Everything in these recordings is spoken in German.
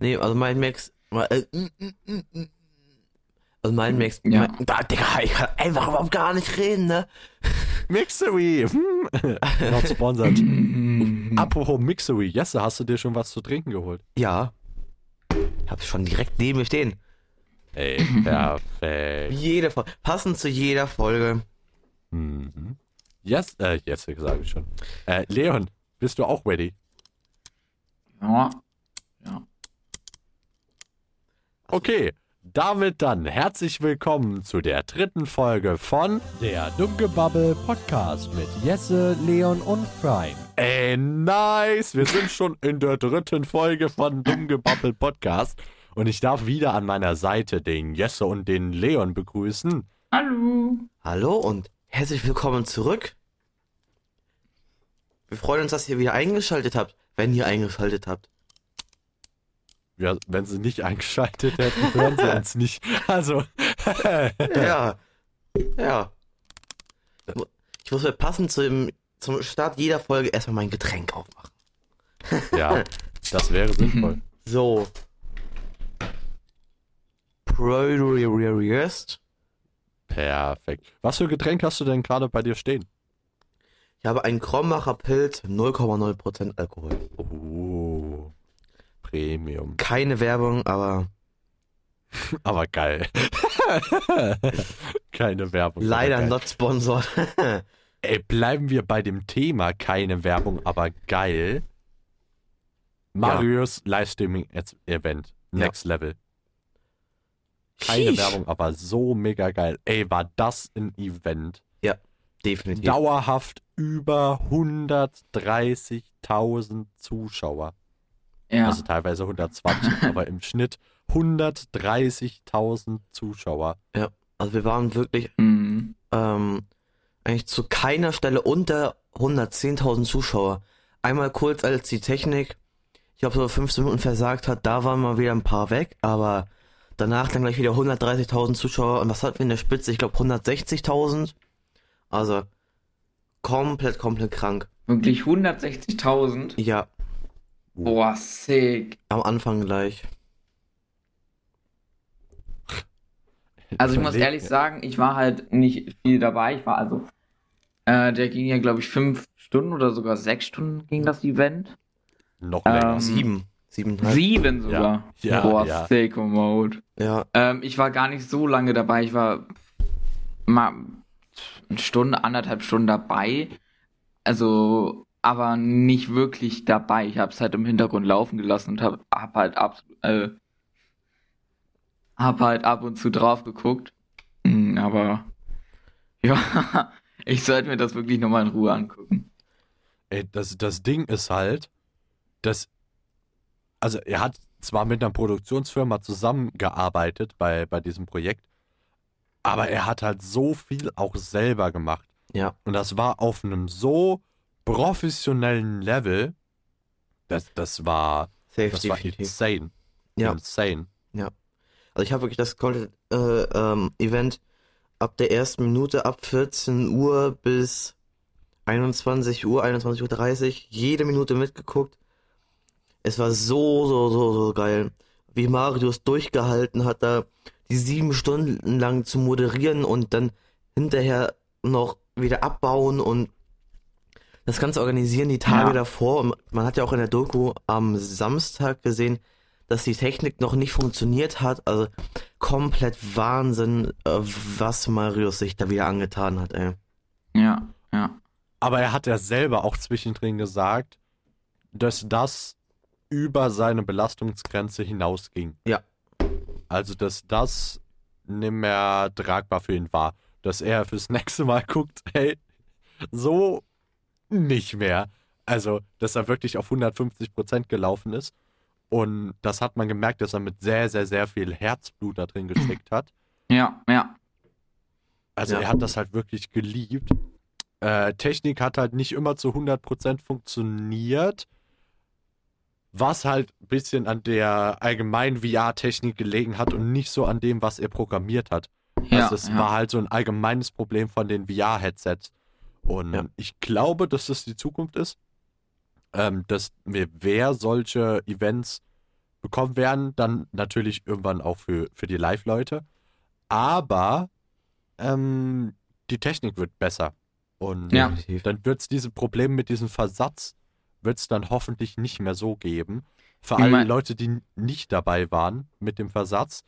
Nee, also mein Max. Äh, mm, mm, mm. Also mein Max. Ja. Mein, da, Digga, ich kann einfach überhaupt gar nicht reden, ne? Mixery. Hm. Not sponsored. Apropos Mixery. Jesse, hast du dir schon was zu trinken geholt? Ja. Ich hab's schon direkt neben mir stehen. Ey, perfekt. Jede Folge. Passend zu jeder Folge. Mhm. Yes, äh, Jesse sage ich schon. Äh, Leon, bist du auch ready? Ja. Okay, damit dann herzlich willkommen zu der dritten Folge von Der Dummgebubble Podcast mit Jesse, Leon und Prime. Ey, nice! Wir sind schon in der dritten Folge von Dummgebabbel Podcast und ich darf wieder an meiner Seite den Jesse und den Leon begrüßen. Hallo. Hallo und herzlich willkommen zurück. Wir freuen uns, dass ihr wieder eingeschaltet habt, wenn ihr eingeschaltet habt. Ja, wenn sie nicht eingeschaltet hätten, hören sie uns nicht. Also, Ja. Ja. Ich muss mir passend zum, zum Start jeder Folge erstmal mein Getränk aufmachen. ja, das wäre sinnvoll. So. Prost. Perfekt. Was für Getränk hast du denn gerade bei dir stehen? Ich habe einen Krombacher Pilz, 0,0% Alkohol. Oh, Premium. Keine Werbung, aber Aber geil. Keine Werbung. leider not sponsored. Ey, bleiben wir bei dem Thema. Keine Werbung, aber geil. Marius. Ja. Next Level. Keine Sheesh. Werbung, aber so mega geil. Ey, war das ein Event? Definitiv. Dauerhaft über 130.000 Zuschauer. Ja. Also teilweise 120, aber im Schnitt 130.000 Zuschauer. Also wir waren wirklich Mhm. ähm, eigentlich zu keiner Stelle unter 110.000 Zuschauer. Einmal kurz als die Technik, ich glaube so 15 Minuten versagt hat, da waren mal wieder ein paar weg, aber danach dann gleich wieder 130.000 Zuschauer und was hatten wir in der Spitze? Ich glaube 160.000. Also komplett, komplett krank. Wirklich 160.000. Ja, Boah, sick. am Anfang gleich. Also ich muss ehrlich sagen, ich war halt nicht viel dabei. Ich war also, äh, der ging ja glaube ich fünf Stunden oder sogar sechs Stunden ging das Event. Noch Ähm, länger. Sieben. Siebeneinhalb. Sieben sogar. Ja, Boah, ja. sick Mode. Ja, Ähm, ich war gar nicht so lange dabei. Ich war mal eine Stunde, anderthalb Stunden dabei. Also, aber nicht wirklich dabei. Ich habe es halt im Hintergrund laufen gelassen und habe hab halt ab, äh, hab halt ab und zu drauf geguckt. Mm, Aber ja, ich sollte mir das wirklich nochmal in Ruhe angucken. Ey, das, das Ding ist halt, dass. Also, er hat zwar mit einer Produktionsfirma zusammengearbeitet bei, bei diesem Projekt, aber er hat halt so viel auch selber gemacht. ja, Und das war auf einem so professionellen Level, das, das war, safe das war insane. Ja. Insane. Also ich habe wirklich das komplette äh, ähm, Event ab der ersten Minute, ab 14 Uhr bis 21 Uhr, 21.30 Uhr, jede Minute mitgeguckt. Es war so, so, so, so geil. Wie Marius durchgehalten hat, da die sieben Stunden lang zu moderieren und dann hinterher noch wieder abbauen und das Ganze organisieren die Tage Ja. davor. Und man hat ja auch in der Doku am Samstag gesehen, dass die Technik noch nicht funktioniert hat. Also komplett Wahnsinn, äh, was Marius sich da wieder angetan hat, ey. Ja, ja. Aber er hat ja selber auch zwischendrin gesagt, dass das über seine Belastungsgrenze hinausging. Ja. Also, dass das nicht mehr tragbar für ihn war. Dass er fürs nächste Mal guckt, hey, so nicht mehr. Also, dass er wirklich auf 150% gelaufen ist. Und das hat man gemerkt, dass er mit sehr, sehr, sehr viel Herzblut da drin gesteckt hat. Ja, ja. Also Ja. er hat das halt wirklich geliebt. Äh, Technik hat halt nicht immer zu 100% funktioniert, was halt ein bisschen an der allgemeinen VR-Technik gelegen hat und nicht so an dem, was er programmiert hat. Ja, also es ja. war halt so ein allgemeines Problem von den VR-Headsets. Und Ja. ich glaube, dass das die Zukunft ist. Ähm, dass wir wer solche Events bekommen werden, dann natürlich irgendwann auch für, für die Live-Leute. Aber ähm, die Technik wird besser. Und Ja. Dann wird es diese Probleme mit diesem Versatz, wird es dann hoffentlich nicht mehr so geben. Für Ich alle mein- Leute, die nicht dabei waren mit dem Versatz.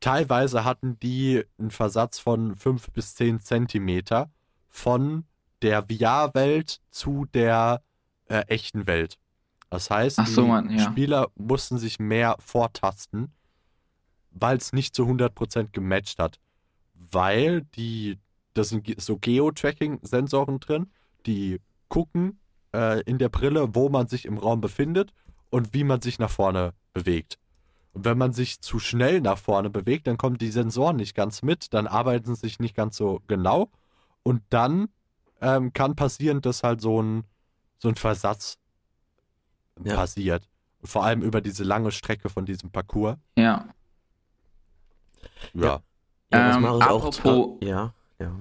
Teilweise hatten die einen Versatz von 5 bis 10 Zentimeter von der VR-Welt zu der äh, echten Welt. Das heißt, so, die Mann, ja. Spieler mussten sich mehr vortasten, weil es nicht zu 100% gematcht hat. Weil die, das sind so Geo-Tracking-Sensoren drin, die gucken äh, in der Brille, wo man sich im Raum befindet und wie man sich nach vorne bewegt. Und wenn man sich zu schnell nach vorne bewegt, dann kommen die Sensoren nicht ganz mit, dann arbeiten sie sich nicht ganz so genau und dann ähm, kann passieren, dass halt so ein, so ein Versatz Ja. passiert. Und vor allem über diese lange Strecke von diesem Parcours. Ja. Ja. Ja, Ähm, apropos- ja, ja.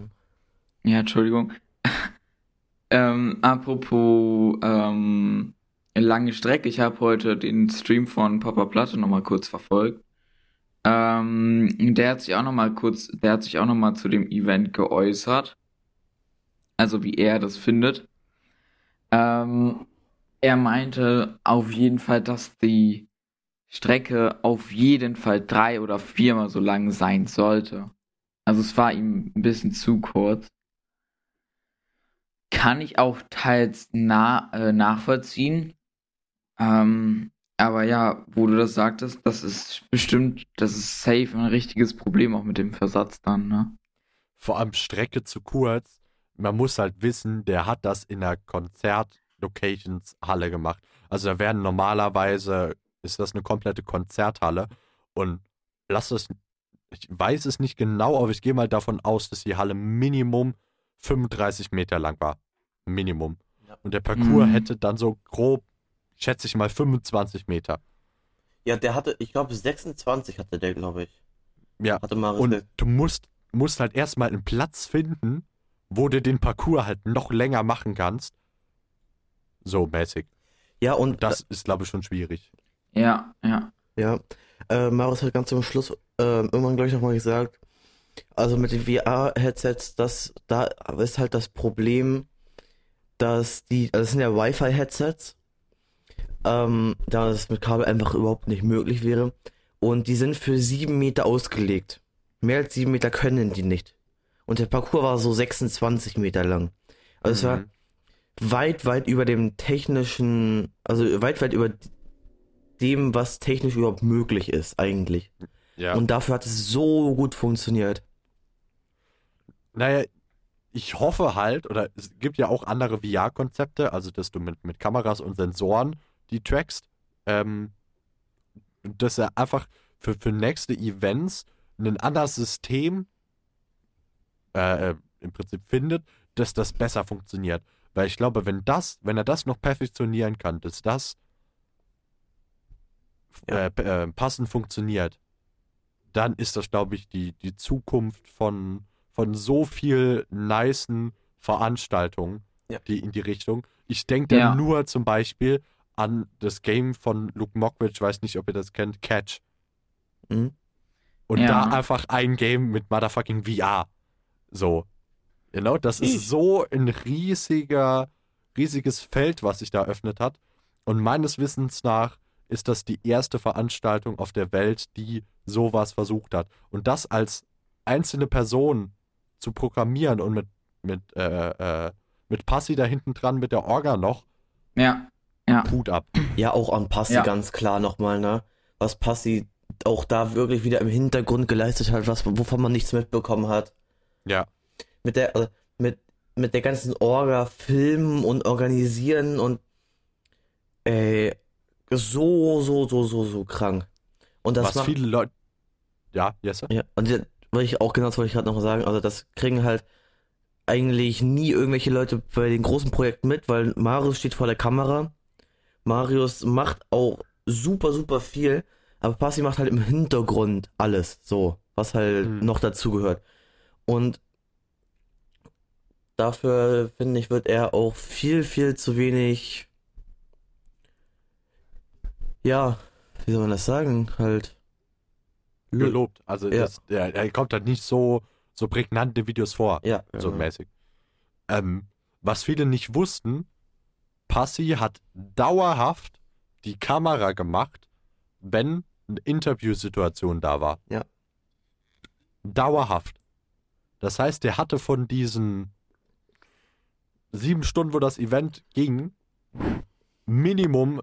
Ja, Entschuldigung. ähm, apropos ähm, lange Strecke, ich habe heute den Stream von Papa Platte nochmal kurz verfolgt. Ähm, der hat sich auch nochmal kurz, der hat sich auch nochmal zu dem Event geäußert. Also wie er das findet. Ähm, er meinte auf jeden Fall, dass die Strecke auf jeden Fall drei oder viermal so lang sein sollte. Also es war ihm ein bisschen zu kurz. Kann ich auch teils na, äh, nachvollziehen. Ähm, aber ja, wo du das sagtest, das ist bestimmt, das ist safe ein richtiges Problem auch mit dem Versatz dann, ne? Vor allem Strecke zu kurz. Man muss halt wissen, der hat das in einer Konzert-Locations-Halle gemacht. Also da werden normalerweise, ist das eine komplette Konzerthalle und lass das, ich weiß es nicht genau, aber ich gehe mal davon aus, dass die Halle Minimum 35 Meter lang war. Minimum. Ja. Und der Parcours Mhm. hätte dann so grob, schätze ich mal, 25 Meter. Ja, der hatte, ich glaube 26 hatte der, glaube ich. Ja. Hatte Marius Und du musst, musst halt erstmal einen Platz finden, wo du den Parcours halt noch länger machen kannst. So mäßig. Ja, und Das ist, glaube ich, schon schwierig. Ja, ja. Ja, äh, Marius hat ganz zum Schluss äh, irgendwann, glaube ich, nochmal gesagt, also mit den VR-Headsets, das, da ist halt das Problem, dass die, also das sind ja Wi-Fi-Headsets, ähm, da das mit Kabel einfach überhaupt nicht möglich wäre. Und die sind für sieben Meter ausgelegt. Mehr als sieben Meter können die nicht. Und der Parcours war so 26 Meter lang. Also es war Mhm. weit, weit über dem technischen, also weit, weit über dem, was technisch überhaupt möglich ist, eigentlich. Ja. Und dafür hat es so gut funktioniert. naja, ich hoffe halt, oder es gibt ja auch andere VR-Konzepte, also dass du mit, mit Kameras und Sensoren die trackst, ähm, dass er einfach für, für nächste Events ein anderes System äh, äh, im Prinzip findet, dass das besser funktioniert. Weil ich glaube, wenn das, wenn er das noch perfektionieren kann, dass das Ja. äh, äh, passend funktioniert, dann ist das, glaube ich, die, die Zukunft von, von so viel nicen Veranstaltungen, Ja. die in die Richtung. Ich denke da Ja. nur zum Beispiel an das Game von Luke Mockridge, weiß nicht, ob ihr das kennt, Catch. Mhm. Und Ja. da einfach ein Game mit motherfucking VR. So. Genau, das ist so ein riesiger, riesiges Feld, was sich da eröffnet hat. Und meines Wissens nach ist das die erste Veranstaltung auf der Welt, die sowas versucht hat. Und das als einzelne Person zu programmieren und mit, mit, äh, äh, mit Passi da hinten dran, mit der Orga noch, Ja, ja. Hut ab. Ja, auch an Passi Ja. ganz klar nochmal, ne? Was Passi auch da wirklich wieder im Hintergrund geleistet hat, was, wovon man nichts mitbekommen hat. Ja. Mit der, also mit, mit der ganzen Orga, Filmen und Organisieren und ey, so, so, so, so, so krank. Und das was macht, viele Leute. Ja, Jesse? Ja, und jetzt wollte ich auch genau das wollte ich gerade noch sagen, also das kriegen halt eigentlich nie irgendwelche Leute bei den großen Projekten mit, weil Marius steht vor der Kamera. Marius macht auch super, super viel, aber Passi macht halt im Hintergrund alles, so, was halt Hm. noch dazu gehört. Und dafür, finde ich, wird er auch viel, viel zu wenig, ja, wie soll man das sagen? Halt. gelobt. Also Ja. das, der, er kommt halt nicht so, so prägnante Videos vor, Ja, so genau. mäßig. Ähm, was viele nicht wussten, Passi hat dauerhaft die Kamera gemacht, wenn eine Interviewsituation da war. Ja. Dauerhaft. Das heißt, der hatte von diesen sieben Stunden, wo das Event ging, Minimum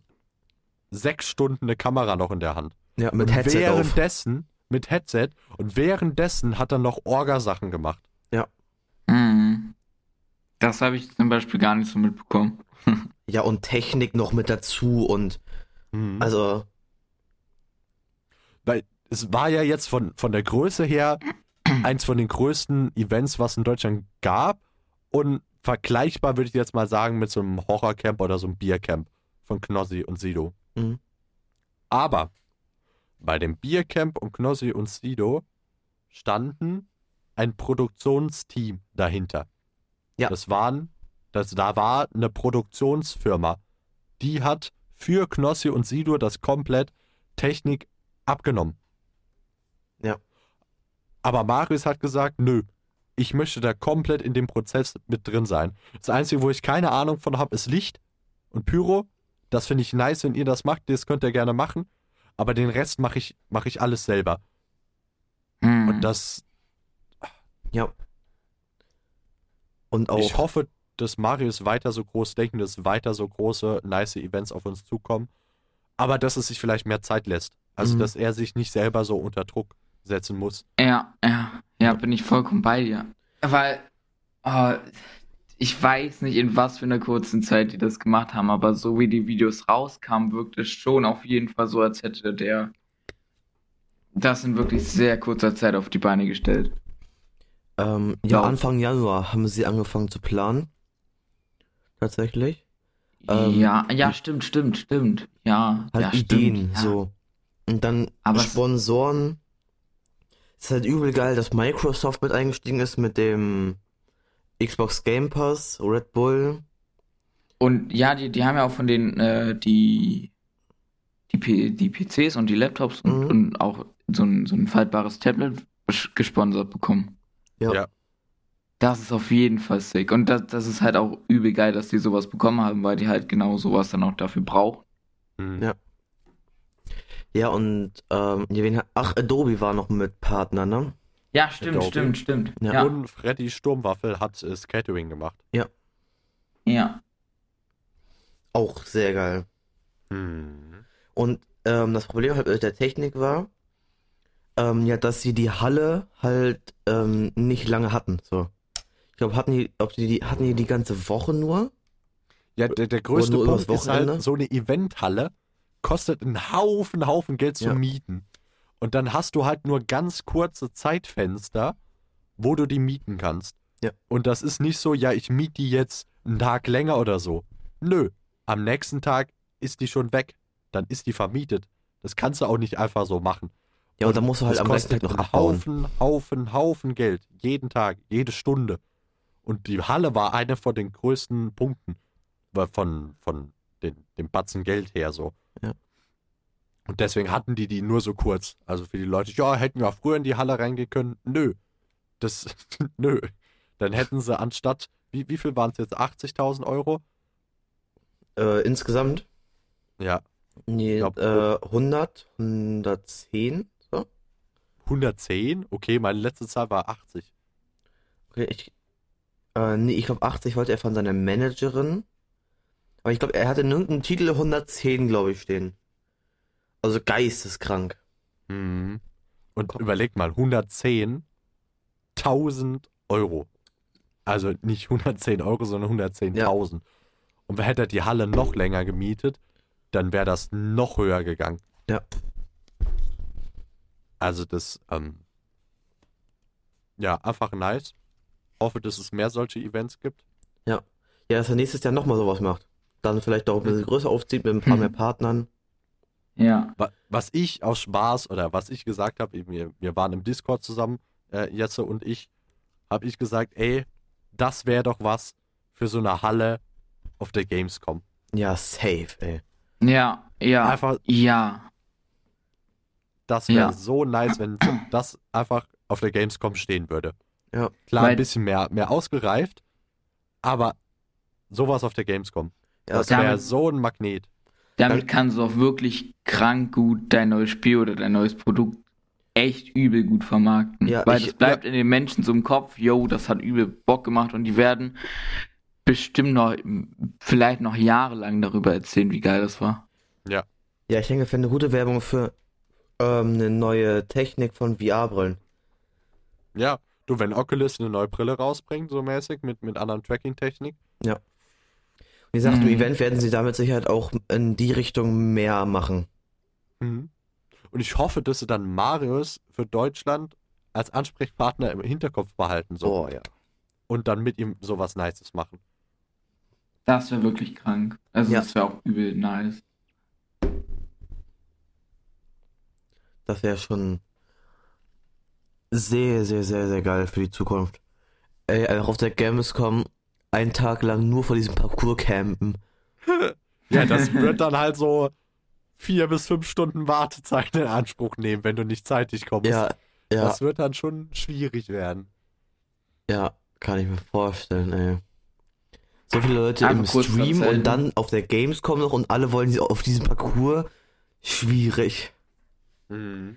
sechs Stunden eine Kamera noch in der Hand. Ja, mit Und Headset auf. währenddessen, mit Headset, und währenddessen hat er noch Orga-Sachen gemacht. Mhm. Das habe ich zum Beispiel gar nicht so mitbekommen. Ja, und Technik noch mit dazu und also, Weil es war ja jetzt von, von der Größe her eins von den größten Events, was in Deutschland gab. Und vergleichbar würde ich jetzt mal sagen mit so einem Horrorcamp oder so einem Biercamp von Knossi und Sido. Mhm. Aber bei dem Biercamp und Knossi und Sido standen ein Produktionsteam dahinter. Ja. Das waren, das, da war eine Produktionsfirma, die hat für Knossi und Sido das komplett Technik abgenommen. Ja. Aber Marius hat gesagt, nö, ich möchte da komplett in dem Prozess mit drin sein. Das Einzige, wo ich keine Ahnung von habe, ist Licht und Pyro. Das finde ich nice, wenn ihr das macht. Das könnt ihr gerne machen. Aber den Rest mache ich, mach ich alles selber. Mhm. Und das, ja. Und auch, ich hoffe, dass Marius weiter so groß denken, dass weiter so große, nice Events auf uns zukommen. Aber dass es sich vielleicht mehr Zeit lässt. Also, Mhm. dass er sich nicht selber so unter Druck setzen muss. Ja, ja, ja, bin ich vollkommen bei dir. Weil, oh, ich weiß nicht, in was für einer kurzen Zeit die das gemacht haben, aber so wie die Videos rauskamen, wirkt es schon auf jeden Fall so, als hätte der das in wirklich sehr kurzer Zeit auf die Beine gestellt. ähm, ja, Ja. Anfang Januar haben sie angefangen zu planen. Tatsächlich. Ähm, ja, ja, stimmt, stimmt, stimmt. Ja, Halt ja, Ideen, stimmt, ja. so. Und dann Aber es- Sponsoren. Ist halt übel geil, dass Microsoft mit eingestiegen ist mit dem Xbox Game Pass, Red Bull. Und ja, die, die haben ja auch von den, äh, die, die, P die PCs und die Laptops und, Mhm. und auch so ein, so ein faltbares Tablet ges- gesponsert bekommen. Ja. Ja. Das ist auf jeden Fall sick. Und das, das ist halt auch übel geil, dass die sowas bekommen haben, weil die halt genau sowas dann auch dafür brauchen. Mhm. Ja. Ja, und, ähm, ja, wen hat, ach, Adobe war noch mit Partner, ne? Ja, stimmt, Adobe. stimmt, stimmt. Ja. Ja, Und Freddy Sturmwaffel hat äh, Catering gemacht. ja. Auch sehr geil. Mhm. Und ähm, das Problem halt mit der Technik war, ähm, ja, dass sie die Halle halt ähm, nicht lange hatten. So. Ich glaube, hatten die, ob die, die hatten die die ganze Woche nur? Ja, der, der größte Punkt ist halt, so eine Eventhalle kostet einen Haufen, Haufen Geld zu Ja. mieten. Und dann hast du halt nur ganz kurze Zeitfenster, wo du die mieten kannst. Ja. Und das ist nicht so, ja, ich miete die jetzt einen Tag länger oder so. Nö, am nächsten Tag ist die schon weg. Dann ist die vermietet. Das kannst du auch nicht einfach so machen. Ja, und dann musst du halt am nächsten Tag noch einen abbauen. Haufen, Haufen, Haufen Geld. Jeden Tag, jede Stunde. Und die Halle war einer von den größten Punkten. War Von, von den, dem Batzen Geld her so. Ja. Und deswegen hatten die die nur so kurz. Also für die Leute, ja, hätten wir auch früher in die Halle reingehen können. Nö. Das, nö. Dann hätten sie anstatt, wie, wie viel waren es jetzt? 80.000 Euro? Äh, insgesamt? Ja, Nee, glaub, äh, 100, 110. So? 110? Okay, meine letzte Zahl war 80. Okay, ich, äh, nee, ich glaube 80 wollte er von seiner Managerin. Aber ich glaube, er hatte in irgendeinem Titel 110, glaube ich, stehen. Also geisteskrank. Mhm. Und Komm. überleg mal, 110, 1000 Euro. Also nicht 110 Euro, sondern 110.000. Und wer hätte die Halle noch länger gemietet, dann wäre das noch höher gegangen. Ja. Also das, ähm, ja, einfach nice. Hoffe, dass es mehr solche Events gibt. Ja, dass er nächstes Jahr nochmal sowas macht. Dann vielleicht auch ein bisschen größer aufzieht mit ein paar Mhm. mehr Partnern. Ja. Wa- Was ich aus Spaß oder was ich gesagt habe, wir, wir waren im Discord zusammen, äh, Jesse und ich, habe ich gesagt, ey, das wäre doch was für so eine Halle auf der Gamescom. Ja, safe, ey. Ja, ja. Einfach, Ja. Das wäre Ja. so nice, wenn das einfach auf der Gamescom stehen würde. Ja. Klar, Weil- ein bisschen mehr, mehr ausgereift, aber sowas auf der Gamescom. Ja, das wäre so ein Magnet. Damit kannst du auch wirklich krank gut dein neues Spiel oder dein neues Produkt echt übel gut vermarkten. Ja, Weil es bleibt in den Menschen so im Kopf, yo, das hat übel Bock gemacht und die werden bestimmt noch, vielleicht noch jahrelang darüber erzählen, wie geil das war. Ja, ich denke, wäre eine gute Werbung für ähm, eine neue Technik von VR-Brillen. Ja, du, wenn Oculus eine neue Brille rausbringt, so mäßig, mit, mit anderen Tracking-Technik. Wie gesagt, im Mhm. Event werden sie damit Sicherheit auch in die Richtung mehr machen. Mhm. Und ich hoffe, dass sie dann Marius für Deutschland als Ansprechpartner im Hinterkopf behalten so Oh ja. und dann mit ihm sowas Nices machen. Das wäre wirklich krank. Also Ja. das wäre auch übel nice. Das wäre schon sehr, sehr, sehr, sehr geil für die Zukunft. Ey, einfach auf der Gamescom einen Tag lang nur vor diesem Parcours campen. Ja, das wird dann halt so vier bis fünf Stunden Wartezeit in Anspruch nehmen, wenn du nicht zeitig kommst. Ja, ja, Das wird dann schon schwierig werden. ja, kann ich mir vorstellen, ey. So viele Leute Einfach im Stream erzählen. und dann auf der Gamescom noch und alle wollen auf diesem Parcours. Schwierig. Mhm.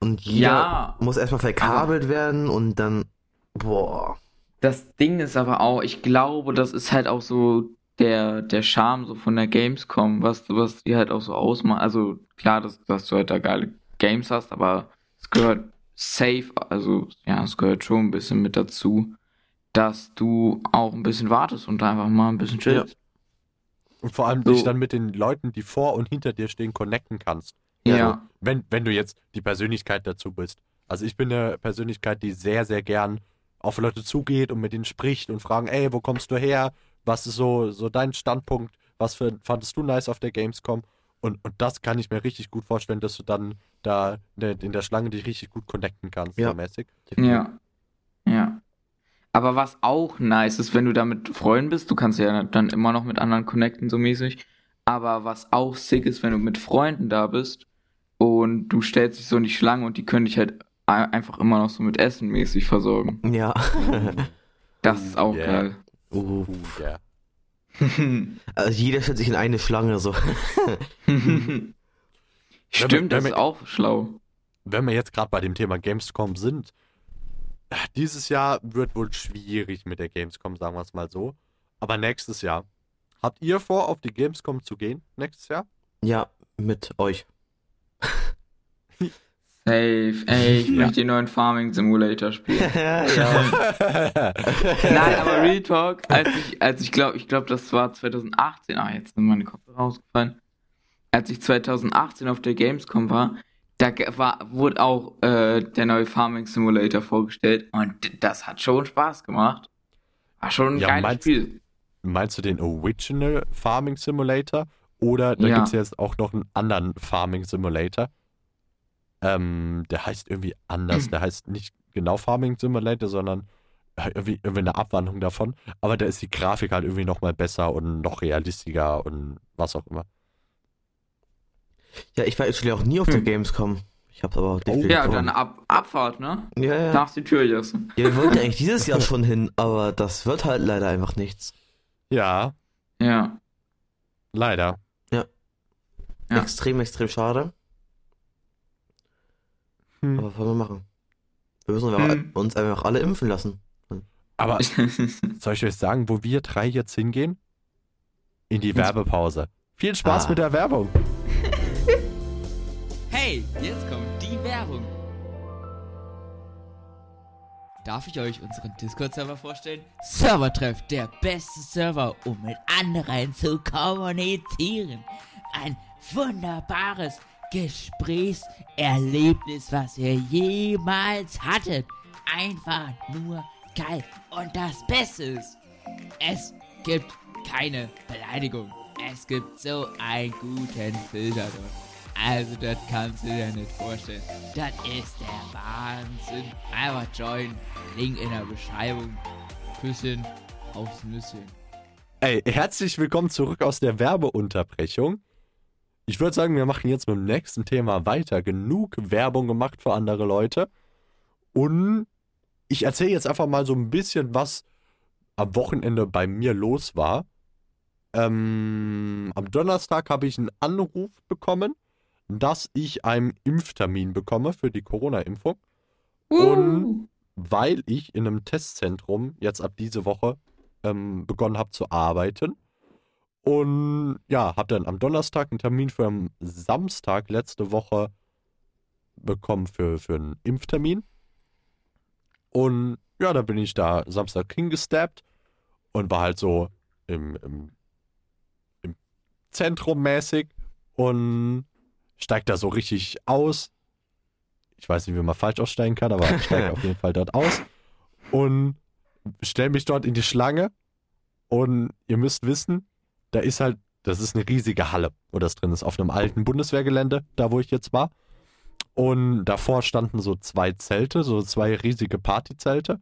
Und jeder Ja, muss erstmal verkabelt werden und dann. Boah. Das Ding ist aber auch, ich glaube, das ist halt auch so der, der Charme so von der Gamescom, was, was die halt auch so ausmacht. Also klar, dass, dass du halt da geile Games hast, aber es gehört safe, also ja, es gehört schon ein bisschen mit dazu, dass du auch ein bisschen wartest und einfach mal ein bisschen chillst. Und vor allem So. dich dann mit den Leuten, die vor und hinter dir stehen, connecten kannst. Ja. Also, wenn, wenn du jetzt die Persönlichkeit dazu bist. Also ich bin eine Persönlichkeit, die sehr, sehr gern auf Leute zugeht und mit ihnen spricht und fragen, ey, wo kommst du her? Was ist so, so dein Standpunkt? Was für, fandest du nice auf der Gamescom? Und, und das kann ich mir richtig gut vorstellen, dass du dann da in der, Schlange dich richtig gut connecten kannst, Ja. so mäßig. Ja. Ja. Aber was auch nice ist, wenn du da mit Freunden bist, du kannst ja dann immer noch mit anderen connecten, so mäßig. Aber was auch sick ist, wenn du mit Freunden da bist und du stellst dich so in die Schlange und die können dich halt einfach immer noch so mit Essen mäßig versorgen. Ja. Das ist auch Yeah. geil. uh. Yeah. Also jeder stellt sich in eine Schlange so. Stimmt, das wenn ist wir- auch schlau. wenn wir jetzt gerade bei dem Thema Gamescom sind, dieses Jahr wird wohl schwierig mit der Gamescom, sagen wir es mal so. Aber nächstes Jahr. Habt ihr vor, auf die Gamescom zu gehen? Nächstes Jahr? Ja, mit euch. Safe. Ey, ich Ja. möchte den neuen Farming Simulator spielen. ja. Nein, aber Real Talk, als ich, als ich glaube, ich glaube, das war 2018, ah, jetzt sind meine Kopfhörer rausgefallen. Als ich 2018 auf der Gamescom war, da war, wurde auch äh, der neue Farming Simulator vorgestellt und das hat schon Spaß gemacht. War schon ein Ja, geiles meinst- Spiel. Meinst du den Original Farming Simulator? Oder da Ja. gibt es jetzt auch noch einen anderen Farming Simulator? Ähm, der heißt irgendwie anders. Der heißt nicht genau Farming Simulator, sondern äh, irgendwie, irgendwie eine Abwandlung davon. Aber da ist die Grafik halt irgendwie nochmal besser und noch realistischer und was auch immer. Ja, ich war actually auch nie auf der Hm. Gamescom. Ich hab's aber definitiv Ja, vor. dann ab, Abfahrt, ne? Ja, ja. Nach die Tür, Jesse. ja, wir wollten eigentlich dieses Jahr schon hin, aber das wird halt leider einfach nichts. Ja, Ja. leider. Ja. Extrem, extrem schade. Hm. Aber was wollen wir machen? Wir müssen Hm. uns einfach alle impfen lassen. Aber soll ich euch sagen, wo wir drei jetzt hingehen? In die Werbepause. Viel Spaß Ah. mit der Werbung. Hey, jetzt kommt die Werbung. Darf ich euch unseren Discord-Server vorstellen? Servertreff, der beste Server, um mit anderen zu kommunizieren. Ein wunderbares Gesprächserlebnis, was ihr jemals hattet. Einfach nur geil. Und das Beste ist, es gibt keine Beleidigung. Es gibt so einen guten Filter dort. Also, das kannst du dir nicht vorstellen. Das ist der Wahnsinn. Einfach join. Link in der Beschreibung. Küsschen aufs Nüsschen. Ey, herzlich willkommen zurück aus der Werbeunterbrechung. Ich würde sagen, wir machen jetzt mit dem nächsten Thema weiter. Genug Werbung gemacht für andere Leute. Und ich erzähle jetzt einfach mal so ein bisschen, was am Wochenende bei mir los war. Ähm, am Donnerstag habe ich einen Anruf bekommen, dass ich einen Impftermin bekomme für die Corona-Impfung. Und weil ich in einem Testzentrum jetzt ab diese Woche ähm, begonnen habe zu arbeiten. Und ja, habe dann am Donnerstag einen Termin für am Samstag letzte Woche bekommen für, für einen Impftermin. Und ja, da bin ich da Samstag hingesteppt und war halt so im, im, im Zentrum mäßig und steigt da so richtig aus. Ich weiß nicht, wie man falsch aussteigen kann, aber ich steige auf jeden Fall dort aus und stelle mich dort in die Schlange. Und ihr müsst wissen, da ist halt, das ist eine riesige Halle, wo das drin ist, auf einem alten Bundeswehrgelände, da wo ich jetzt war. Und davor standen so zwei Zelte, so zwei riesige Partyzelte,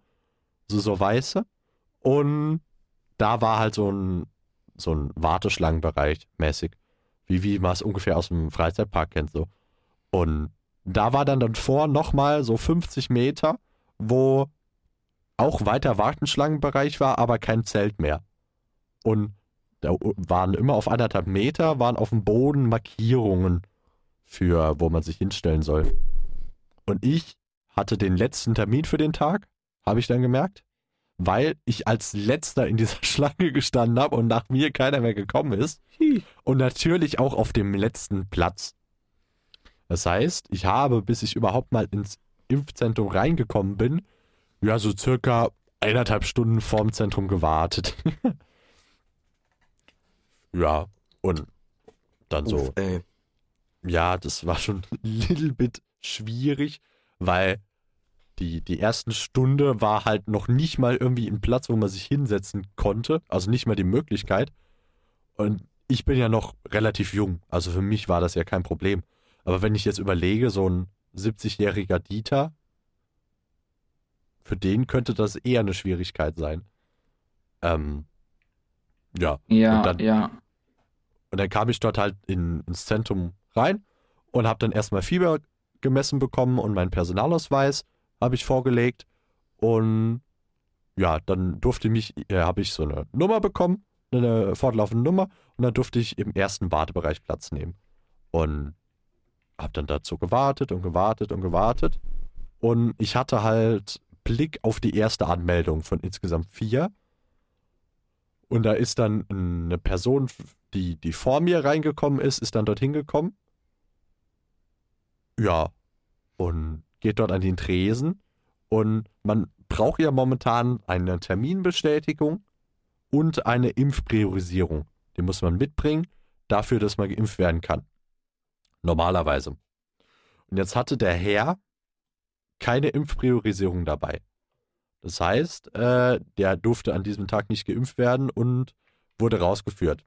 so, so weiße. Und da war halt so ein, so ein Warteschlangenbereich mäßig, wie, wie man es ungefähr aus dem Freizeitpark kennt, so. Und da war dann dann vor nochmal so 50 Meter, wo auch weiter Warteschlangenbereich war, aber kein Zelt mehr. Und da waren immer auf anderthalb Meter, waren auf dem Boden Markierungen für, wo man sich hinstellen soll. Und ich hatte den letzten Termin für den Tag, habe ich dann gemerkt, weil ich als letzter in dieser Schlange gestanden habe und nach mir keiner mehr gekommen ist. Und natürlich auch auf dem letzten Platz. Das heißt, ich habe, bis ich überhaupt mal ins Impfzentrum reingekommen bin, ja, so circa eineinhalb Stunden vorm Zentrum gewartet. ja, und dann so. Uff, ey. Ja, das war schon ein little bit schwierig, weil die, die ersten Stunde war halt noch nicht mal irgendwie ein Platz, wo man sich hinsetzen konnte. Also nicht mal die Möglichkeit. Und ich bin ja noch relativ jung. Also für mich war das ja kein Problem. Aber wenn ich jetzt überlege, so ein 70-jähriger Dieter, für den könnte das eher eine Schwierigkeit sein. Ähm, ja. Ja, Und dann- ja. Und dann kam ich dort halt in, ins Zentrum rein und habe dann erstmal Fieber gemessen bekommen und meinen Personalausweis habe ich vorgelegt. Und ja, dann durfte mich, äh, habe ich so eine Nummer bekommen, eine fortlaufende Nummer, und dann durfte ich im ersten Wartebereich Platz nehmen. Und habe dann dazu gewartet und gewartet und gewartet. Und ich hatte halt Blick auf die erste Anmeldung von insgesamt vier. Und da ist dann eine Person, die, die vor mir reingekommen ist, ist dann dorthin gekommen. Ja. Und geht dort an den Tresen. Und man braucht ja momentan eine Terminbestätigung und eine Impfpriorisierung. Die muss man mitbringen, dafür, dass man geimpft werden kann. Normalerweise. Und jetzt hatte der Herr keine Impfpriorisierung dabei. Das heißt, äh, der durfte an diesem Tag nicht geimpft werden und wurde rausgeführt.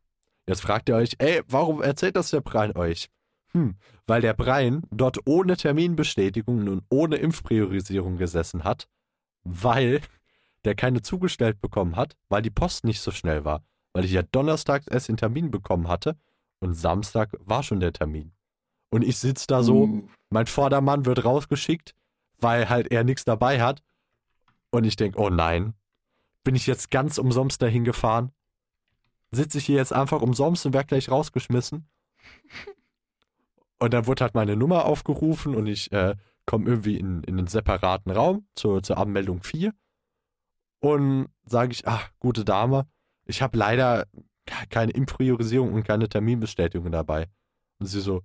Jetzt fragt ihr euch, ey, warum erzählt das der Brian euch? Hm, weil der Brian dort ohne Terminbestätigung und ohne Impfpriorisierung gesessen hat, weil der keine zugestellt bekommen hat, weil die Post nicht so schnell war. Weil ich ja donnerstags erst den Termin bekommen hatte und Samstag war schon der Termin. Und ich sitze da so, Uh, mein Vordermann wird rausgeschickt, weil halt er nichts dabei hat. Und ich denke, oh nein, bin ich jetzt ganz umsonst dahin gefahren? Sitze ich hier jetzt einfach umsonst und werde gleich rausgeschmissen? Und dann wurde halt meine Nummer aufgerufen und ich äh, komme irgendwie in, in einen separaten Raum zur, zur Anmeldung 4. Und sage ich, ach, gute Dame, ich habe leider ke- keine Impfpriorisierung und keine Terminbestätigung dabei. Und sie so,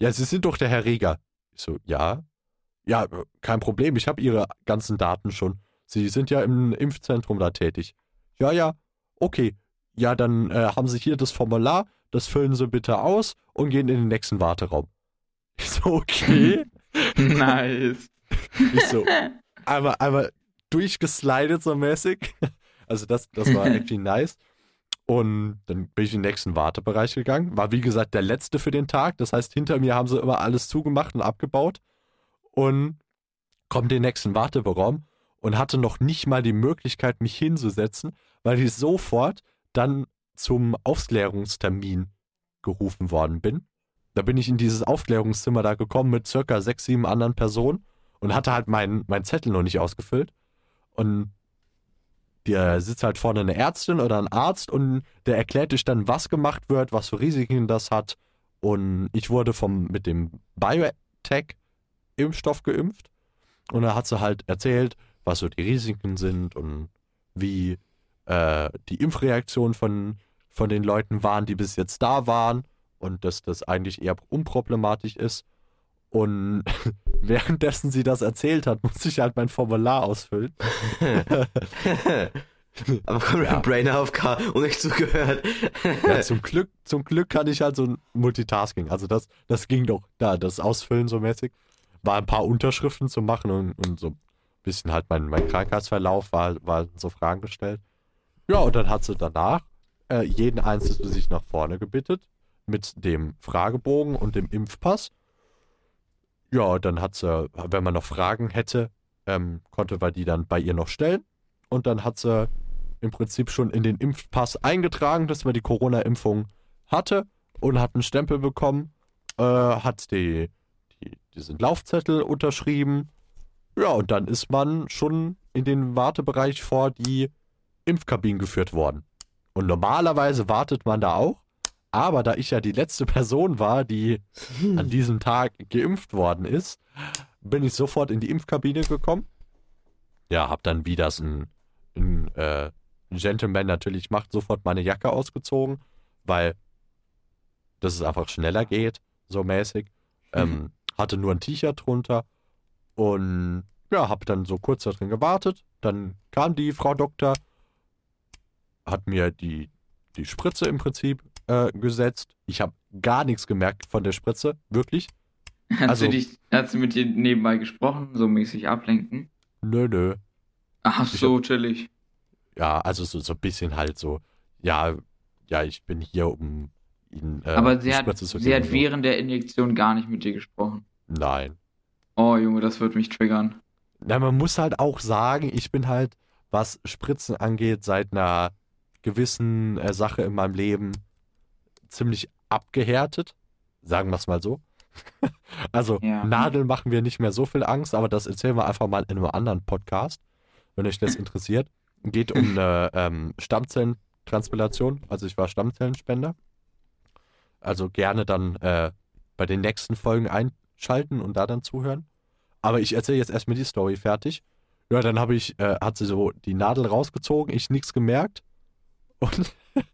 ja, Sie sind doch der Herr Reger. Ich so, ja. Ja, äh, kein Problem, ich habe Ihre ganzen Daten schon. Sie sind ja im Impfzentrum da tätig. Ja, ja, okay. Ja, dann äh, haben Sie hier das Formular, das füllen Sie bitte aus und gehen in den nächsten Warteraum. Ich so, okay. nice. Ich so, einmal, einmal durchgeslidet so mäßig. Also das, das war actually nice. Und dann bin ich in den nächsten Wartebereich gegangen. War wie gesagt der letzte für den Tag. Das heißt, hinter mir haben sie immer alles zugemacht und abgebaut. Und komme in den nächsten Warteraum und hatte noch nicht mal die Möglichkeit, mich hinzusetzen, weil ich sofort dann zum Aufklärungstermin gerufen worden bin. da bin ich in dieses Aufklärungszimmer da gekommen mit circa sechs, sieben anderen Personen und hatte halt meinen mein Zettel noch nicht ausgefüllt. Und da sitzt halt vorne eine Ärztin oder ein Arzt und der erklärt dich dann, was gemacht wird, was für Risiken das hat. Und ich wurde vom, mit dem Biotech-Impfstoff geimpft. Und da hat sie halt erzählt, was so die Risiken sind und wie äh, die Impfreaktionen von, von den Leuten waren, die bis jetzt da waren. Und dass das eigentlich eher unproblematisch ist. Und währenddessen sie das erzählt hat, musste ich halt mein Formular ausfüllen. Aber kommt Ja. ja. Brain AFK und nicht zugehört. Ja, zum Glück, zum Glück kann ich halt so ein Multitasking. Also das, das ging doch da, das Ausfüllen so mäßig. War ein paar Unterschriften zu machen und, und so ein bisschen halt mein, mein Krankheitsverlauf war, war so Fragen gestellt. Ja, und dann hat sie danach äh, jeden Einzelnen zu sich nach vorne gebittet mit dem Fragebogen und dem Impfpass. Ja, dann hat sie, wenn man noch Fragen hätte, ähm, konnte man die dann bei ihr noch stellen. Und dann hat sie im Prinzip schon in den Impfpass eingetragen, dass man die Corona-Impfung hatte und hat einen Stempel bekommen, äh, hat die, die, diesen Laufzettel unterschrieben. Ja, und dann ist man schon in den Wartebereich vor die Impfkabinen geführt worden. Und normalerweise wartet man da auch, aber da ich ja die letzte Person war, die an diesem Tag geimpft worden ist, bin ich sofort in die Impfkabine gekommen. Ja, hab dann, wie das ein, ein äh, Gentleman natürlich macht, sofort meine Jacke ausgezogen, weil dass es einfach schneller geht, so mäßig. Ähm, hatte nur ein T-Shirt drunter und ja, hab dann so kurz da drin gewartet. Dann kam die Frau Doktor, hat mir die, die Spritze im Prinzip äh, gesetzt. Ich habe gar nichts gemerkt von der Spritze, wirklich. Hat, Also- sie dich, hat sie mit dir nebenbei gesprochen, so mäßig ablenken? Nö, nö. Ach so, chillig. Ja, also so, so ein bisschen halt so, ja, ja, ich bin hier, um ihn äh, Aber sie hat, sie hat während der Injektion gar nicht mit dir gesprochen. Nein. Oh, Junge, das wird mich triggern. Na, man muss halt auch sagen, ich bin halt, was Spritzen angeht, seit einer gewissen äh, Sache in meinem Leben ziemlich abgehärtet. Sagen wir es mal so. also, Ja. Nadeln machen wir nicht mehr so viel Angst, aber das erzählen wir einfach mal in einem anderen Podcast, wenn euch das interessiert. Geht um eine ähm, Stammzellentransplantation. Also, ich war Stammzellenspender. Also, gerne dann äh, bei den nächsten Folgen einschalten und da dann zuhören. Aber ich erzähle jetzt erstmal die Story fertig. Ja, dann habe ich, äh, hat sie so die Nadel rausgezogen, ich nichts gemerkt. Und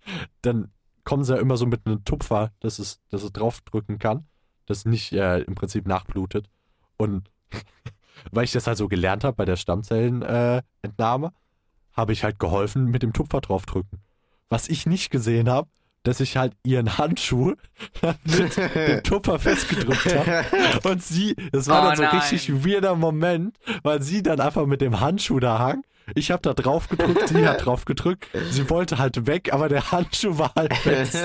dann kommen sie ja immer so mit einem Tupfer, dass es, dass es draufdrücken kann, das nicht äh, im Prinzip nachblutet. Und weil ich das halt so gelernt habe bei der Stammzellenentnahme, äh, habe ich halt geholfen mit dem Tupfer draufdrücken. Was ich nicht gesehen habe, dass ich halt ihren Handschuh mit dem Tupfer festgedrückt habe. Und sie, das war Oh dann so nein. richtig weirder Moment, weil sie dann einfach mit dem Handschuh da hang. Ich habe da drauf gedrückt, sie hat drauf gedrückt. Sie wollte halt weg, aber der Handschuh war halt fest.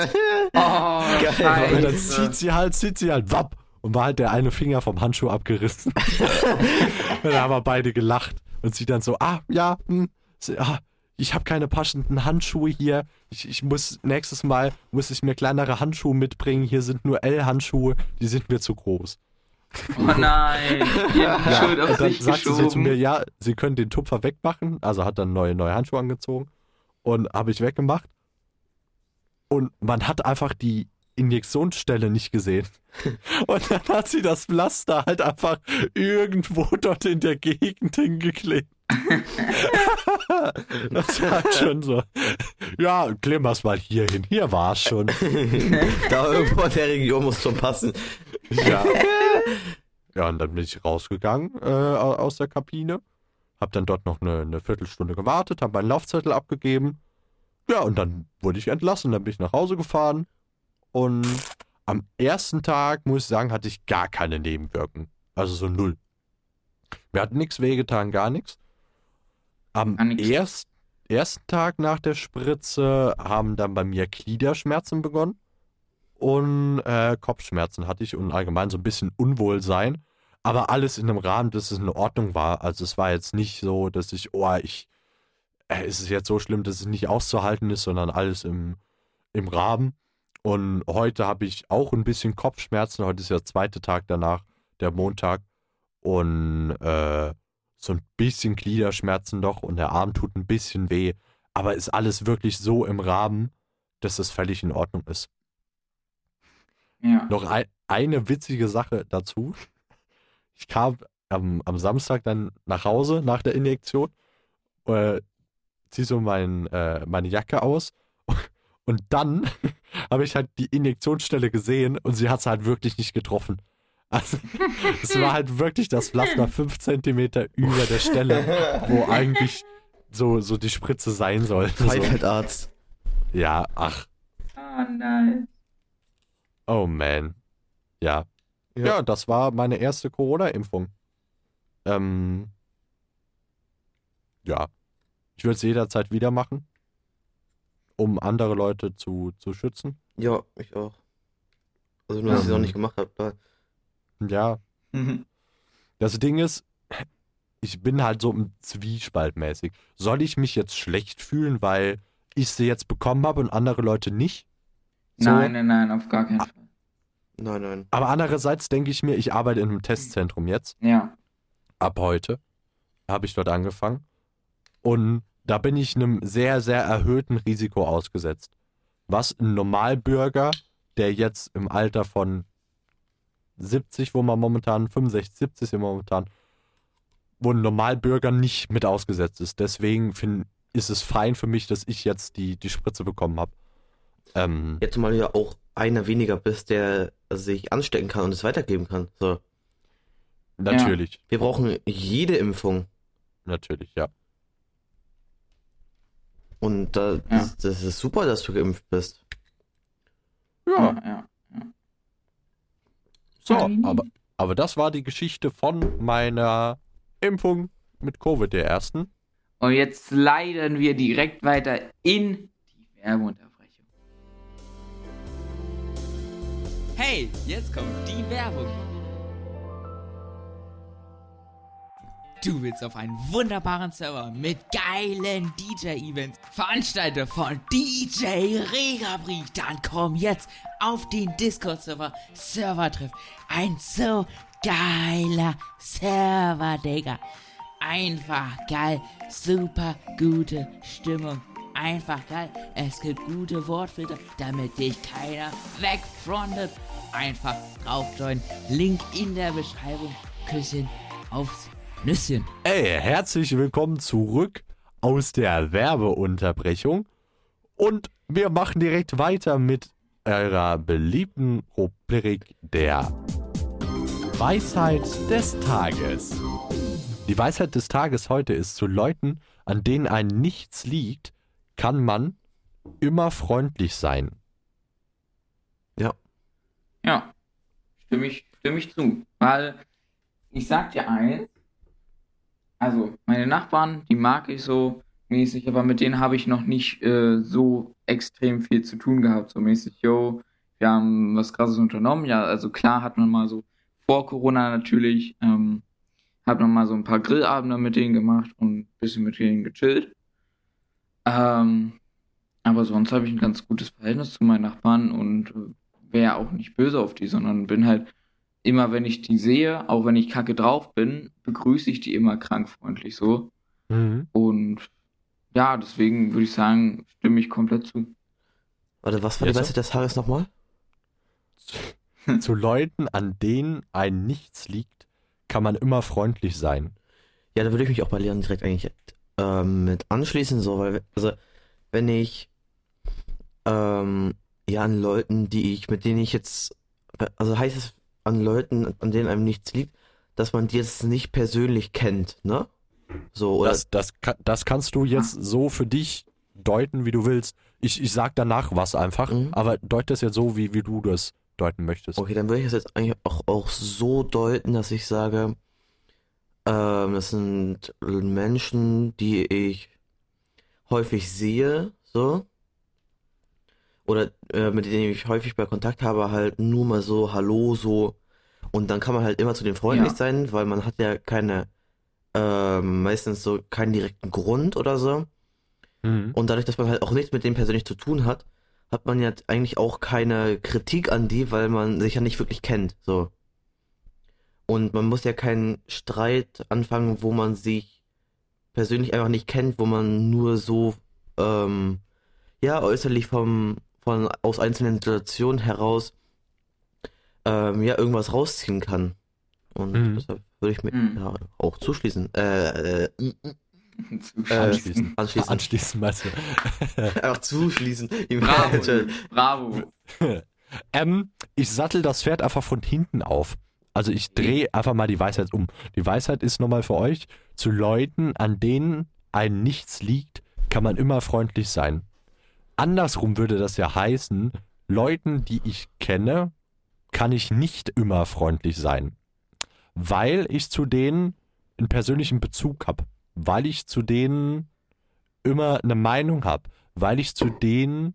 Oh, Geil. Und dann zieht sie halt, zieht sie halt, wapp. Und war halt der eine Finger vom Handschuh abgerissen. und dann haben wir beide gelacht. Und sie dann so, ah, ja, hm, sie, ah, ich habe keine passenden Handschuhe hier. Ich, ich muss nächstes Mal muss ich mir kleinere Handschuhe mitbringen. Hier sind nur L-Handschuhe, die sind mir zu groß. Oh nein, die Schuld auf und dann sich sagte sie zu geschoben. mir, ja, sie können den Tupfer wegmachen. Also hat dann neue, neue Handschuhe angezogen. Und habe ich weggemacht. Und man hat einfach die Injektionsstelle nicht gesehen. Und dann hat sie das Pflaster halt einfach irgendwo dort in der Gegend hingeklebt. das war halt schon so. Ja, klimmer's mal hier hin. Hier war's schon. da irgendwo in der Region muss schon passen. Ja. Ja, und dann bin ich rausgegangen äh, au- aus der Kabine. Hab dann dort noch eine, eine Viertelstunde gewartet, hab meinen Laufzettel abgegeben. Ja, und dann wurde ich entlassen. Dann bin ich nach Hause gefahren. Und am ersten Tag, muss ich sagen, hatte ich gar keine Nebenwirkungen. Also so null. Mir hat nichts wehgetan, gar nichts. Am erst, ersten Tag nach der Spritze haben dann bei mir Gliederschmerzen begonnen und äh, Kopfschmerzen hatte ich und allgemein so ein bisschen Unwohlsein. Aber alles in einem Rahmen, dass es in Ordnung war. Also es war jetzt nicht so, dass ich, oh, ich, äh, ist es jetzt so schlimm, dass es nicht auszuhalten ist, sondern alles im, im Rahmen. Und heute habe ich auch ein bisschen Kopfschmerzen. Heute ist ja der zweite Tag danach, der Montag. Und äh, so ein bisschen Gliederschmerzen doch und der Arm tut ein bisschen weh. Aber ist alles wirklich so im Rahmen, dass es völlig in Ordnung ist. Ja. Noch ein, eine witzige Sache dazu. Ich kam am, am Samstag dann nach Hause nach der Injektion, äh, zieh so mein, äh, meine Jacke aus und dann habe ich halt die Injektionsstelle gesehen und sie hat es halt wirklich nicht getroffen. Also es war halt wirklich das Pflaster fünf Zentimeter über der Stelle, wo eigentlich so, so die Spritze sein soll. So. Pfeiffeldarzt. Ja, ach, Oh nein. Oh man. Ja, Ja. Ja, das war meine erste Corona-Impfung. Ähm, ja, ich würde es jederzeit wieder machen, um andere Leute zu, zu schützen. Ja, ich auch. Also nur, dass ich es noch nicht gemacht habe. Ja, das Ding ist, ich bin halt so im Zwiespalt mäßig. Soll ich mich jetzt schlecht fühlen, weil ich sie jetzt bekommen habe und andere Leute nicht? So, Nein, nein, nein, auf gar keinen Fall. Nein, nein. Aber andererseits denke ich mir, ich arbeite in einem Testzentrum jetzt. Ja. ab heute habe ich dort angefangen. Und da bin ich einem sehr, sehr erhöhten Risiko ausgesetzt. Was ein Normalbürger, der jetzt im Alter von 70, wo man momentan, 65, 70 sind wir momentan, wo ein Normalbürger nicht mit ausgesetzt ist. Deswegen find, ist es fein für mich, dass ich jetzt die, die Spritze bekommen habe. Ähm, Jetzt mal ja auch einer weniger bist, der sich anstecken kann und es weitergeben kann. So. natürlich, Wir brauchen jede Impfung. natürlich, ja. Und da, das, das ist super, dass du geimpft bist. Ja, ja. so, Feini. aber, aber das war die Geschichte von meiner Impfung mit Covid, der ersten. Und jetzt leiten wir direkt weiter in die Werbeunterbrechung. Hey, jetzt kommt die Werbung. Du willst auf einen wunderbaren Server mit geilen DJ-Events, veranstaltet von DJ Regabrief, dann komm jetzt auf den Discord-Server Servertreff. Ein so geiler Server, Digga. Einfach geil, super gute Stimmung. Einfach geil, es gibt gute Wortfilter, damit dich keiner wegfrontet. Einfach draufjoinen, Link in der Beschreibung. Küsschen aufs Nüsschen. Ey, herzlich willkommen zurück aus der Werbeunterbrechung. Und wir machen direkt weiter mit eurer beliebten Rubrik der Weisheit des Tages. Die Weisheit des Tages heute ist, zu Leuten, an denen ein nichts liegt, kann man immer freundlich sein. Ja, stimme ich, stimme ich zu. Weil ich sag dir eins, also meine Nachbarn, die mag ich so mäßig, aber mit denen habe ich noch nicht äh, so extrem viel zu tun gehabt. So mäßig, yo, wir haben was krasses unternommen. Ja, also klar hat man mal so vor Corona natürlich, ähm, hat man mal so ein paar Grillabende mit denen gemacht und ein bisschen mit denen gechillt. Ähm, aber sonst habe ich ein ganz gutes Verhältnis zu meinen Nachbarn und äh, wäre auch nicht böse auf die, sondern bin halt immer, wenn ich die sehe, auch wenn ich kacke drauf bin, begrüße ich die immer krankfreundlich so. Mhm. Und ja, deswegen würde ich sagen, stimme ich komplett zu. Warte, was war die? Weisheit des Tages nochmal? zu Leuten, an denen ein nichts liegt, kann man immer freundlich sein. Ja, da würde ich mich auch bei Leon direkt eigentlich ähm, mit anschließen, so, weil, also, wenn ich, ähm, ja, an Leuten, die ich, mit denen ich jetzt, also heißt es an Leuten, an denen einem nichts liegt, dass man die jetzt nicht persönlich kennt, ne? So, oder, Das, das, das kannst du jetzt so für dich deuten, wie du willst. Ich, ich sag danach was einfach, Mhm. aber deute es jetzt so, wie, wie du das deuten möchtest. okay, dann würde ich das jetzt eigentlich auch, auch so deuten, dass ich sage, ähm, das sind Menschen, die ich häufig sehe, so. Oder äh, mit denen ich häufig bei Kontakt habe, halt nur mal so, hallo, so. Und dann kann man halt immer zu den freundlich Ja. sein, weil man hat ja keine, ähm, meistens so keinen direkten Grund oder so. Mhm. Und dadurch, dass man halt auch nichts mit dem persönlich zu tun hat, hat man ja eigentlich auch keine Kritik an die, weil man sich ja nicht wirklich kennt, so. Und man muss ja keinen Streit anfangen, wo man sich persönlich einfach nicht kennt, wo man nur so, ähm, ja, äußerlich vom, von, aus einzelnen Situationen heraus, ähm, ja, irgendwas rausziehen kann. Und Mhm. deshalb würde ich mir Mhm. ja, auch zuschließen. Äh, äh, mm, mm, Äh, Anschließen. anschließen. Anschließen, meinst du? Einfach zuschließen. Bravo, bravo. ähm, ich sattel das Pferd einfach von hinten auf. Also ich drehe einfach mal die Weisheit um. Die Weisheit ist nochmal für euch, zu Leuten, an denen ein Nichts liegt, kann man immer freundlich sein. Andersrum würde das ja heißen, Leuten, die ich kenne, kann ich nicht immer freundlich sein. Weil ich zu denen einen persönlichen Bezug habe. Weil ich zu denen immer eine Meinung habe. Weil ich zu denen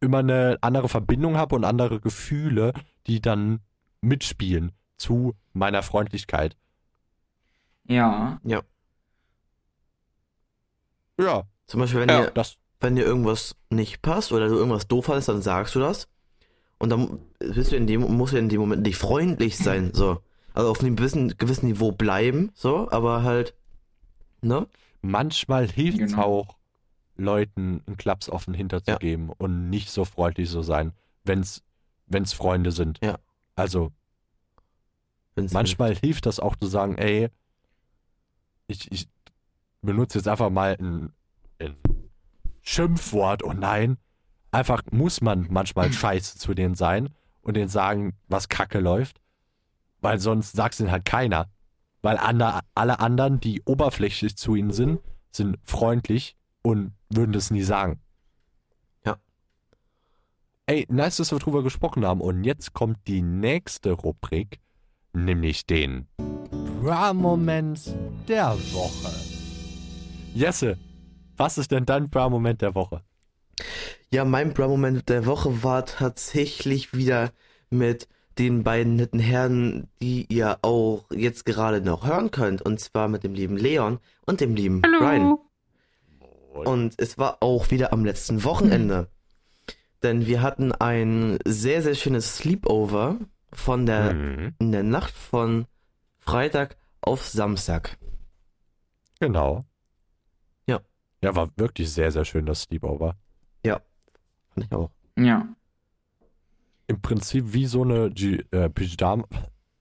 immer eine andere Verbindung habe und andere Gefühle, die dann mitspielen zu meiner Freundlichkeit. Ja. Ja, Zum Beispiel, wenn, ja dir, das. wenn dir irgendwas nicht passt oder du irgendwas doof fandest, dann sagst du das. Und dann bist du in dem, musst du in dem Moment nicht freundlich sein, so. Also auf einem gewissen, gewissen Niveau bleiben, so, aber halt, ne? Manchmal hilft es Genau. auch, Leuten einen Klaps auf den Hinter zu Ja. geben und nicht so freundlich zu sein, wenn es Freunde sind. Ja. Also Wenn's manchmal hilft das auch zu sagen, ey, ich, ich benutze jetzt einfach mal ein Schimpfwort und nein, einfach muss man manchmal scheiße zu denen sein und denen sagen, was kacke läuft, weil sonst sagt ihnen halt keiner. Weil ander, alle anderen, die oberflächlich zu ihnen sind, sind freundlich und würden das nie sagen. Ja. Ey, nice, dass wir drüber gesprochen haben. Und jetzt kommt die nächste Rubrik, nämlich den Bra-Moment der Woche. Jesse, was ist denn dein Bra-Moment der Woche? Ja, mein Bra-Moment der Woche war tatsächlich wieder mit den beiden netten Herren, die ihr auch jetzt gerade noch hören könnt. Und zwar mit dem lieben Leon und dem lieben Brian. Und es war auch wieder am letzten Wochenende. Denn wir hatten ein sehr, sehr schönes Sleepover von der, Mhm, in der Nacht von Freitag auf Samstag. genau. Ja. Ja, war wirklich sehr, sehr schön, das Sleepover. Fand ich auch. Ja. Im Prinzip wie so eine G äh, Pyjama,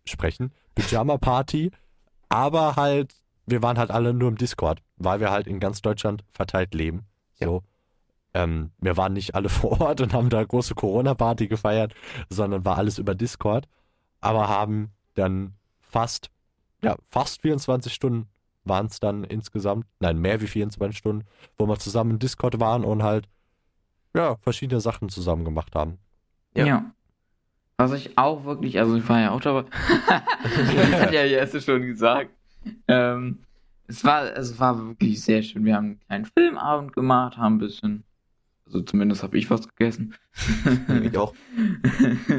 sprechen, Pyjama-Party, aber halt, wir waren halt alle nur im Discord, weil wir halt in ganz Deutschland verteilt leben. So. Ähm, wir waren nicht alle vor Ort und haben da große Corona-Party gefeiert, sondern war alles über Discord, aber haben dann fast, ja, fast 24 Stunden waren es dann insgesamt, nein, mehr wie 24 Stunden, wo wir zusammen im Discord waren und halt, ja, verschiedene Sachen zusammen gemacht haben. Ja. Ja. Was ich auch wirklich, also ich war ja auch dabei. Hat ja Jesse schon gesagt. Ähm, es war, es war wirklich sehr schön. Wir haben einen kleinen Filmabend gemacht, haben ein bisschen, also zumindest habe ich was gegessen. Ich auch.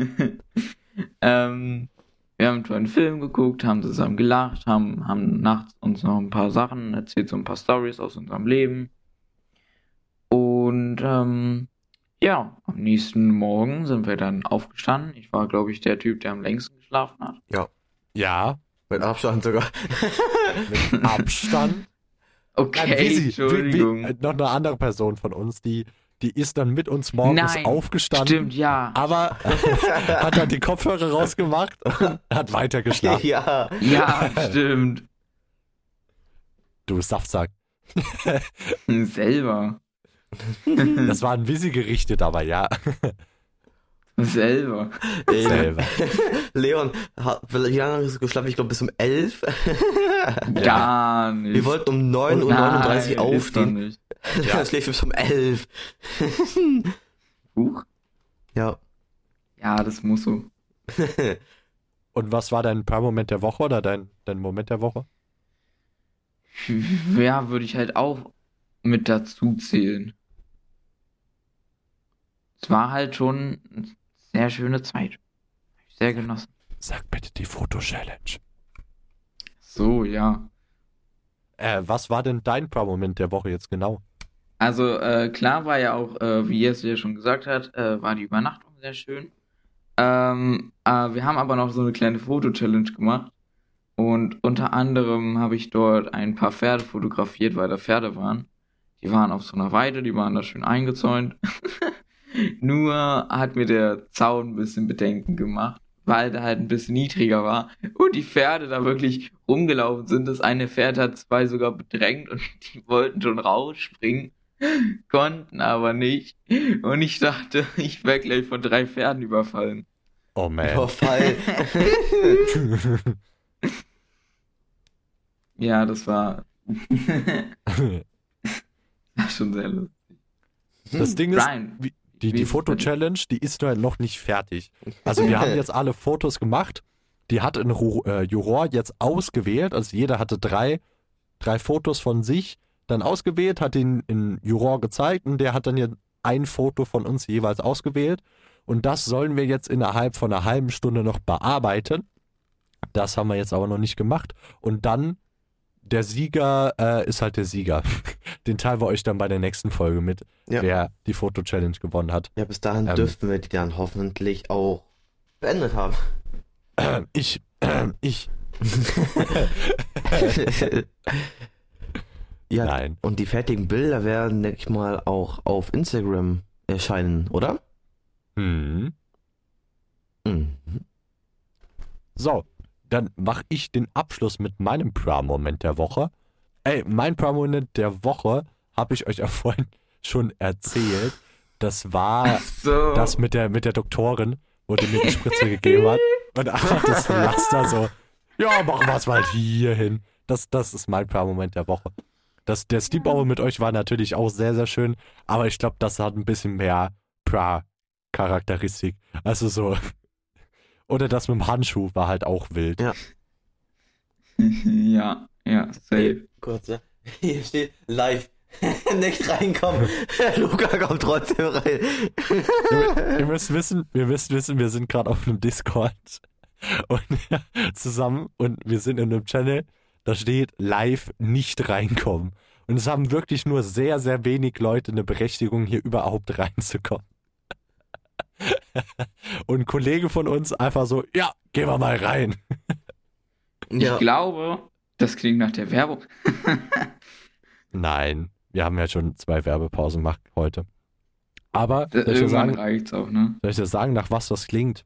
ähm, wir haben einen Film geguckt, haben zusammen gelacht, haben, haben nachts uns noch ein paar Sachen erzählt, so ein paar Stories aus unserem Leben. Und ähm, ja, am nächsten Morgen sind wir dann aufgestanden. Ich war, glaube ich, der Typ, der am längsten geschlafen hat. Ja, Mit Abstand sogar. mit Abstand. Okay, Nein, wie wie- Entschuldigung. Wie, äh, noch eine andere Person von uns, die, die ist dann mit uns morgens Nein, aufgestanden, Stimmt, ja. aber hat dann die Kopfhörer rausgemacht und hat weiter geschlafen. ja. Ja, stimmt. Du Saftsack. Selber. Das waren wie sie gerichtet, aber ja, Selber. Ey, selber. Leon, wie lange hast du geschlafen? Ich glaube bis um 11. Gar nicht. Wir wollten um 9.39 Uhr aufstehen. Ja. Ja. schläft bis um 11. Huch. Ja. Ja, das muss so. Und was war dein Paar-Moment der Woche oder dein, dein Moment der Woche? Ja, würde ich halt auch mit dazu zählen. Es war halt schon eine sehr schöne Zeit. Hab ich sehr genossen. Sag bitte die Foto-Challenge. So, ja. Äh, was war denn dein Paar-Moment der Woche jetzt genau? Also äh, klar war ja auch, äh, wie Jesse ja schon gesagt hat, äh, war die Übernachtung sehr schön. Ähm, äh, wir haben aber noch so eine kleine Foto-Challenge gemacht. Und unter anderem habe ich dort ein paar Pferde fotografiert, weil da Pferde waren. Die waren auf so einer Weide, die waren da schön eingezäunt. Nur hat mir der Zaun ein bisschen Bedenken gemacht, weil der halt ein bisschen niedriger war und die Pferde da wirklich rumgelaufen sind. Das eine Pferd hat zwei sogar bedrängt und die wollten schon rausspringen, konnten aber nicht. Und ich dachte, ich wäre gleich von drei Pferden überfallen. Oh man. Verfall. Ja, das war, war schon sehr lustig. Das Ding ist, Brian, die, die? Foto-Challenge, die ist nur noch nicht fertig. Also wir haben jetzt alle Fotos gemacht. Die hat ein äh, Juror jetzt ausgewählt. Also jeder hatte drei, drei Fotos von sich dann ausgewählt, hat den in Juror gezeigt und der hat dann jetzt ein Foto von uns jeweils ausgewählt. Und das sollen wir jetzt innerhalb von einer halben Stunde noch bearbeiten. Das haben wir jetzt aber noch nicht gemacht. Und dann der Sieger äh, ist halt der Sieger. Den teilen wir euch dann bei der nächsten Folge mit, Ja. wer die Foto-Challenge gewonnen hat. Ja, bis dahin Ähm. dürften wir die dann hoffentlich auch beendet haben. Ähm, ich, ähm, ich, ja, nein. und die fertigen Bilder werden, denke ich mal, auch auf Instagram erscheinen, oder? Hm. Mhm. So, dann mache ich den Abschluss mit meinem Pra-Moment der Woche. Ey, mein Pra-Moment der Woche habe ich euch ja vorhin schon erzählt. Das war so. das mit der, mit der Doktorin, wo die mir die Spritze gegeben hat. Und einfach das Pflaster so, ja, machen wir es mal hier hin. Das, das ist mein Pra-Moment der Woche. Das, der Sleepover mit euch war natürlich auch sehr, sehr schön, aber ich glaube, das hat ein bisschen mehr Pra-Charakteristik. Also so. Oder das mit dem Handschuh war halt auch wild. ja, ja, safe. Kurz, ne? Hier steht live. Nicht reinkommen. Luca kommt trotzdem rein. ihr, ihr müsst wissen, wir müssen wissen, wir sind gerade auf einem Discord und zusammen und wir sind in einem Channel, da steht live nicht reinkommen. Und es haben wirklich nur sehr, sehr wenig Leute eine Berechtigung, hier überhaupt reinzukommen. und ein Kollege von uns einfach so, ja, gehen wir mal rein. Ja, Ich glaube, das klingt nach der Werbung. Nein, wir haben ja schon zwei Werbepausen gemacht heute. Aber, soll ich dir sagen, reicht's auch, ne? soll ich dir sagen, nach was das klingt?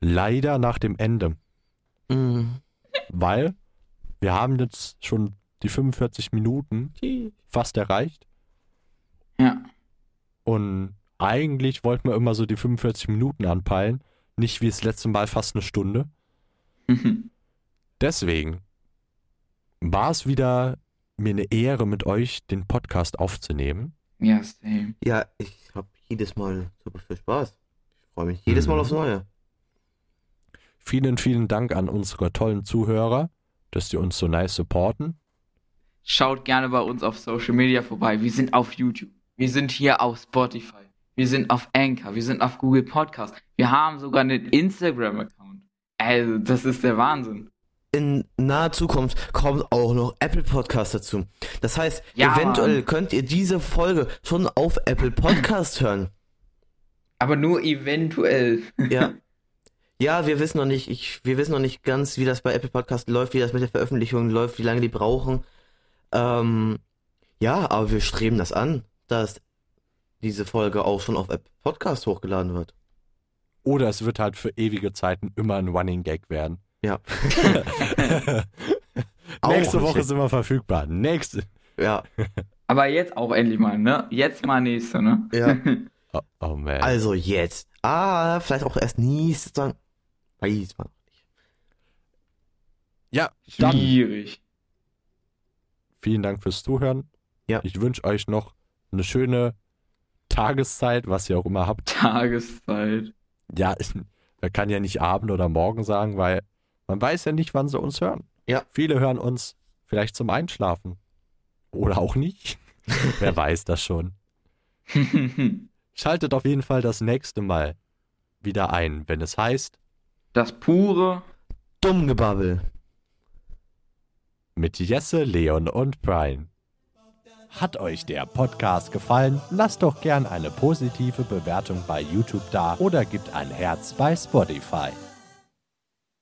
Leider nach dem Ende. Mhm. weil wir haben jetzt schon die 45 Minuten fast erreicht Ja. und eigentlich wollten wir immer so die 45 Minuten anpeilen, nicht wie das letzte Mal fast eine Stunde. Deswegen war es wieder mir eine Ehre mit euch den Podcast aufzunehmen. ja, same. Ja, ich habe jedes Mal super viel Spaß. Ich freue mich jedes Mal Mhm. aufs Neue. Vielen, vielen Dank an unsere tollen Zuhörer, dass die uns so nice supporten. Schaut gerne bei uns auf Social Media vorbei. Wir sind auf YouTube. Wir sind hier auf Spotify. Wir sind auf Anchor. Wir sind auf Google Podcast. Wir haben sogar einen Instagram-Account. Also, das ist der Wahnsinn. In naher Zukunft kommt auch noch Apple Podcast dazu. Das heißt, Ja, eventuell Mann. könnt ihr diese Folge schon auf Apple Podcast hören. Aber nur eventuell. Ja. Ja, wir wissen noch nicht, ich, wir wissen noch nicht ganz, wie das bei Apple Podcast läuft, wie das mit der Veröffentlichung läuft, wie lange die brauchen. Ähm, ja, aber wir streben das an, dass diese Folge auch schon auf Apple Podcast hochgeladen wird. Oder es wird halt für ewige Zeiten immer ein Running Gag werden. Ja. Nächste Woche sind wir verfügbar. Nächste. Ja, Aber jetzt auch endlich mal, ne? Jetzt mal nächste, ne? ja. Oh, oh man. Also jetzt. Ah, vielleicht auch erst nächstes dann. Weiß man. ja, dann Schwierig. vielen Dank fürs Zuhören. Ja. Ich wünsche euch noch eine schöne Tageszeit, was ihr auch immer habt. Tageszeit. Ja, man kann ja nicht Abend oder Morgen sagen, weil man weiß ja nicht, wann sie uns hören. Ja. Viele hören uns vielleicht zum Einschlafen. Oder auch nicht. Wer weiß das schon. Schaltet auf jeden Fall das nächste Mal wieder ein, wenn es heißt, Das pure Dummgebabbel. mit Jesse, Leon und Brian. Hat euch der Podcast gefallen? Lasst doch gern eine positive Bewertung bei YouTube da oder gebt ein Herz bei Spotify.